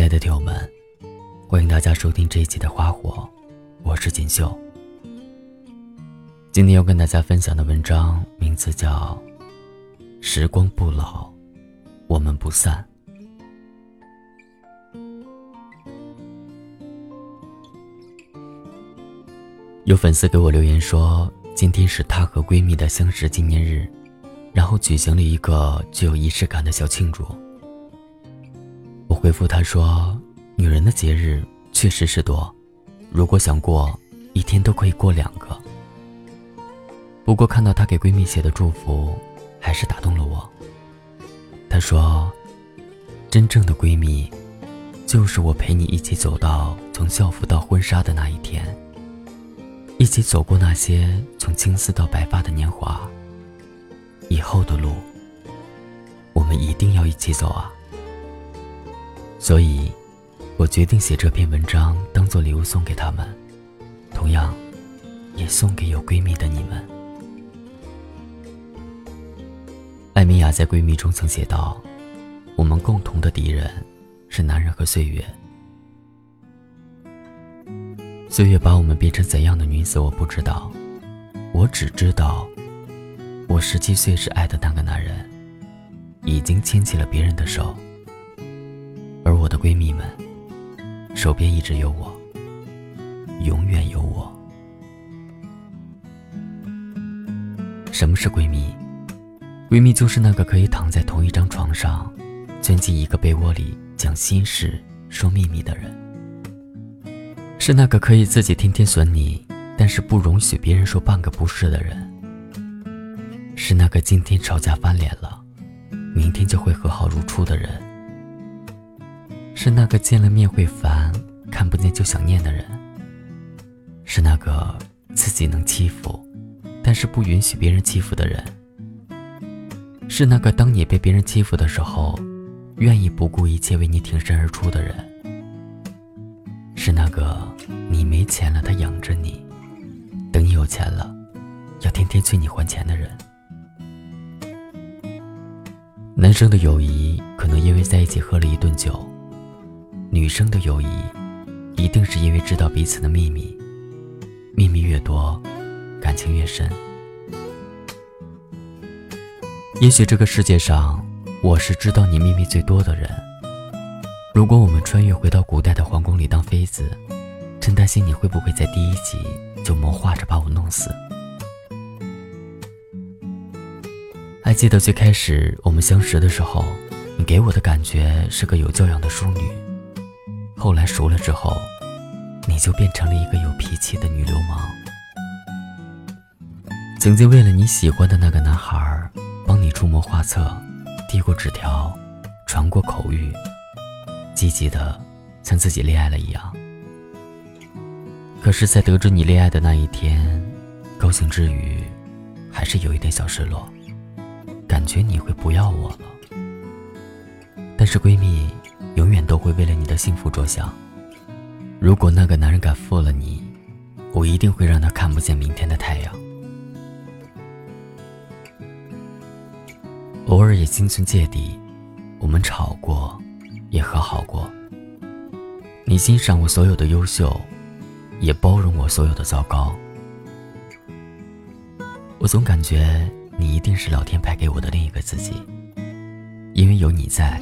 亲爱的听友们，欢迎大家收听这一期的《花火》，我是锦绣。今天要跟大家分享的文章名字叫《时光不老，我们不散》。有粉丝给我留言说，今天是她和闺蜜的相识纪念日，然后举行了一个具有仪式感的小庆祝。回复她说：“女人的节日确实是多，如果想过，一天都可以过两个。”不过看到她给闺蜜写的祝福，还是打动了我。她说：“真正的闺蜜，就是我陪你一起走到从校服到婚纱的那一天。”一起走过那些从青丝到白发的年华，以后的路，我们一定要一起走啊！所以，我决定写这篇文章当做礼物送给他们，同样，也送给有闺蜜的你们。艾米亚在闺蜜中曾写道：“我们共同的敌人是男人和岁月。”岁月把我们变成怎样的女子，我不知道。我只知道，我十七岁时爱的那个男人，已经牵起了别人的手。而我的闺蜜们，手边一直有我，永远有我。什么是闺蜜？闺蜜就是那个可以躺在同一张床上，钻进一个被窝里讲心事、说秘密的人。是那个可以自己天天损你，但是不容许别人说半个不是的人。是那个今天吵架翻脸了，明天就会和好如初的人。是那个见了面会烦，看不见就想念的人。是那个自己能欺负，但是不允许别人欺负的人。是那个当你被别人欺负的时候，愿意不顾一切为你挺身而出的人。是那个你没钱了，他养着你；等你有钱了，要天天催你还钱的人。男生的友谊可能因为在一起喝了一顿酒，女生的友谊一定是因为知道彼此的秘密，秘密越多，感情越深。也许这个世界上，我是知道你秘密最多的人。如果我们穿越回到古代的皇宫里当妃子，真担心你会不会在第一集就谋划着把我弄死。还记得最开始我们相识的时候，你给我的感觉是个有教养的淑女，后来熟了之后，你就变成了一个有脾气的女流氓。曾经为了你喜欢的那个男孩，帮你出谋划策，递过纸条，传过口谕。积极的，像自己恋爱了一样。可是，在得知你恋爱的那一天，高兴之余，还是有一点小失落，感觉你会不要我了。但是闺蜜永远都会为了你的幸福着想。如果那个男人敢负了你，我一定会让他看不见明天的太阳。偶尔也心存芥蒂，我们吵过。也和好过。你欣赏我所有的优秀，也包容我所有的糟糕。我总感觉你一定是老天派给我的另一个自己，因为有你在，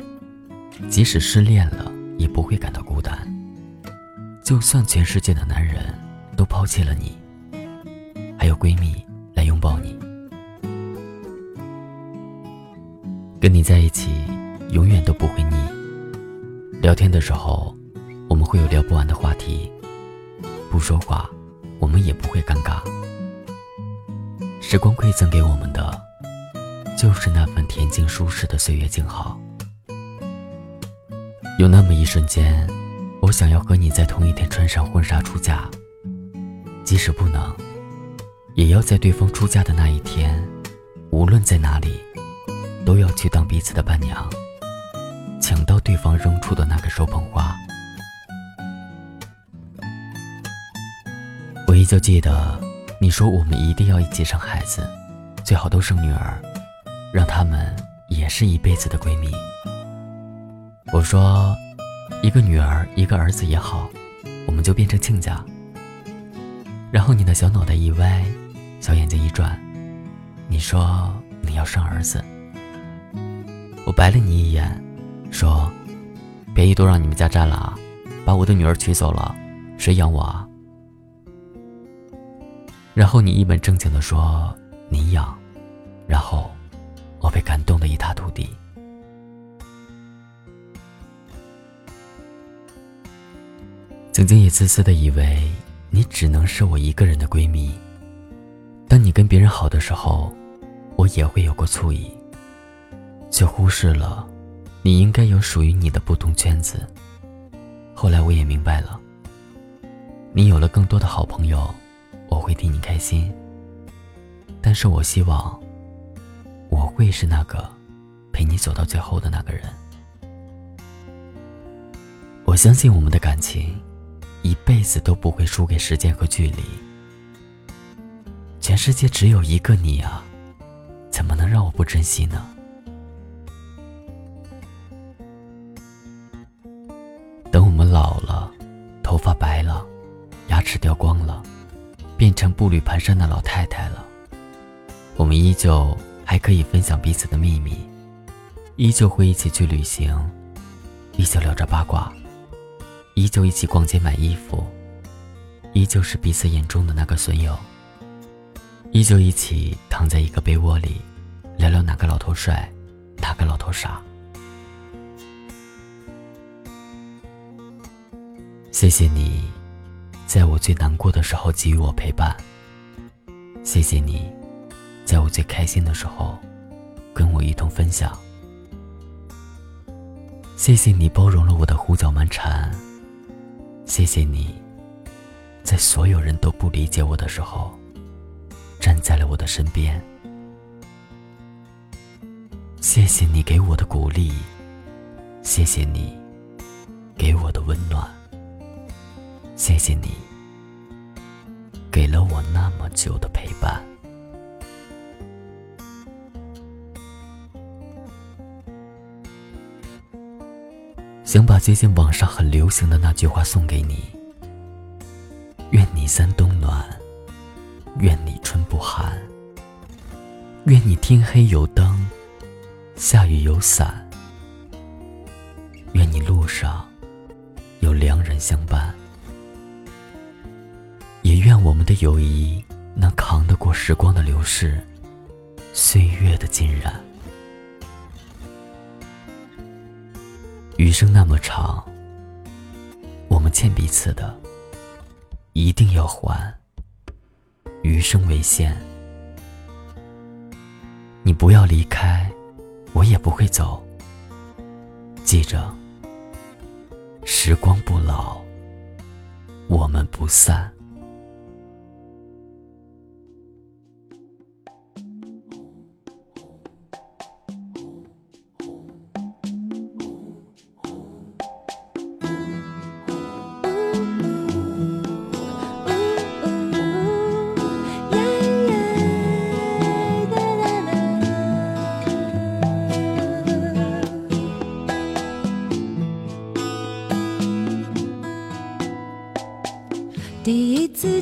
即使失恋了也不会感到孤单。就算全世界的男人都抛弃了你，还有闺蜜来拥抱你，跟你在一起永远都不会腻。聊天的时候，我们会有聊不完的话题。不说话，我们也不会尴尬。时光馈赠给我们的，就是那份恬静舒适的岁月静好。有那么一瞬间，我想要和你在同一天穿上婚纱出嫁。即使不能，也要在对方出嫁的那一天，无论在哪里，都要去当彼此的伴娘。抢到对方扔出的那个手捧花，我依旧记得你说我们一定要一起生孩子，最好都生女儿，让她们也是一辈子的闺蜜。我说，一个女儿，一个儿子也好，我们就变成亲家。然后你的小脑袋一歪，小眼睛一转，你说你要生儿子。我白了你一眼，说，便宜都让你们家占了啊，把我的女儿娶走了，谁养我啊？然后你一本正经的说你养，然后我被感动的一塌涂地。曾经也自私的以为你只能是我一个人的闺蜜。当你跟别人好的时候，我也会有过醋意，却忽视了你应该有属于你的不同圈子。后来我也明白了，你有了更多的好朋友。我会替你开心，但是我希望我会是那个陪你走到最后的那个人。我相信我们的感情一辈子都不会输给时间和距离。全世界只有一个你啊，怎么能让我不珍惜呢？等我们老了，头发白了，牙齿掉光了。变成步履蹒跚的老太太了，我们依旧还可以分享彼此的秘密，依旧会一起去旅行，依旧聊着八卦，依旧一起逛街买衣服，依旧是彼此眼中的那个损友，依旧一起躺在一个被窝里，聊聊哪个老头帅，哪个老头傻。谢谢你。在我最难过的时候给予我陪伴，谢谢你，在我最开心的时候跟我一同分享。谢谢你包容了我的胡搅蛮缠，谢谢你，在所有人都不理解我的时候，站在了我的身边。谢谢你给我的鼓励，谢谢你给我的温暖。谢谢你，给了我那么久的陪伴。想把最近网上很流行的那句话送给你：愿你三冬暖，愿你春不寒，愿你天黑有灯，下雨有伞，愿你路上有良人相伴。也愿我们的友谊能扛得过时光的流逝，岁月的浸染。余生那么长，我们欠彼此的，一定要还。余生为限，你不要离开，我也不会走。记着，时光不老，我们不散。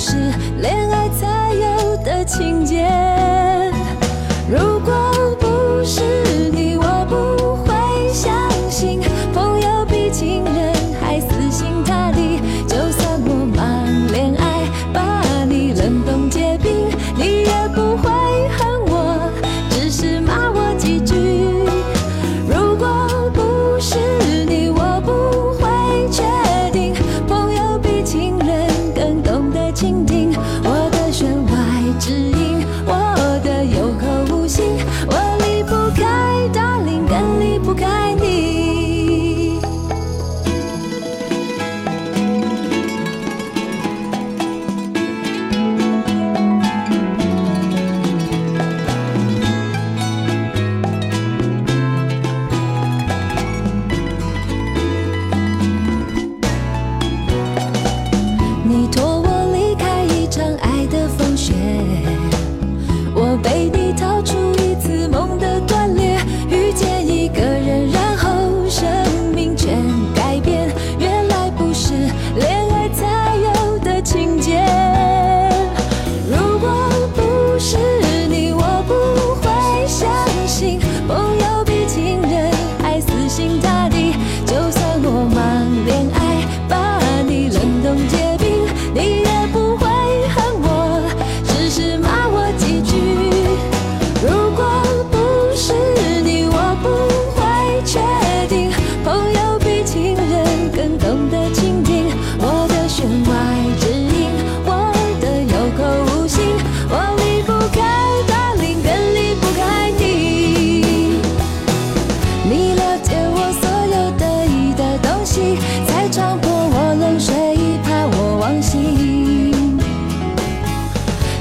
是恋爱才有的情节。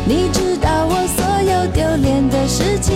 你知道我所有丢脸的事情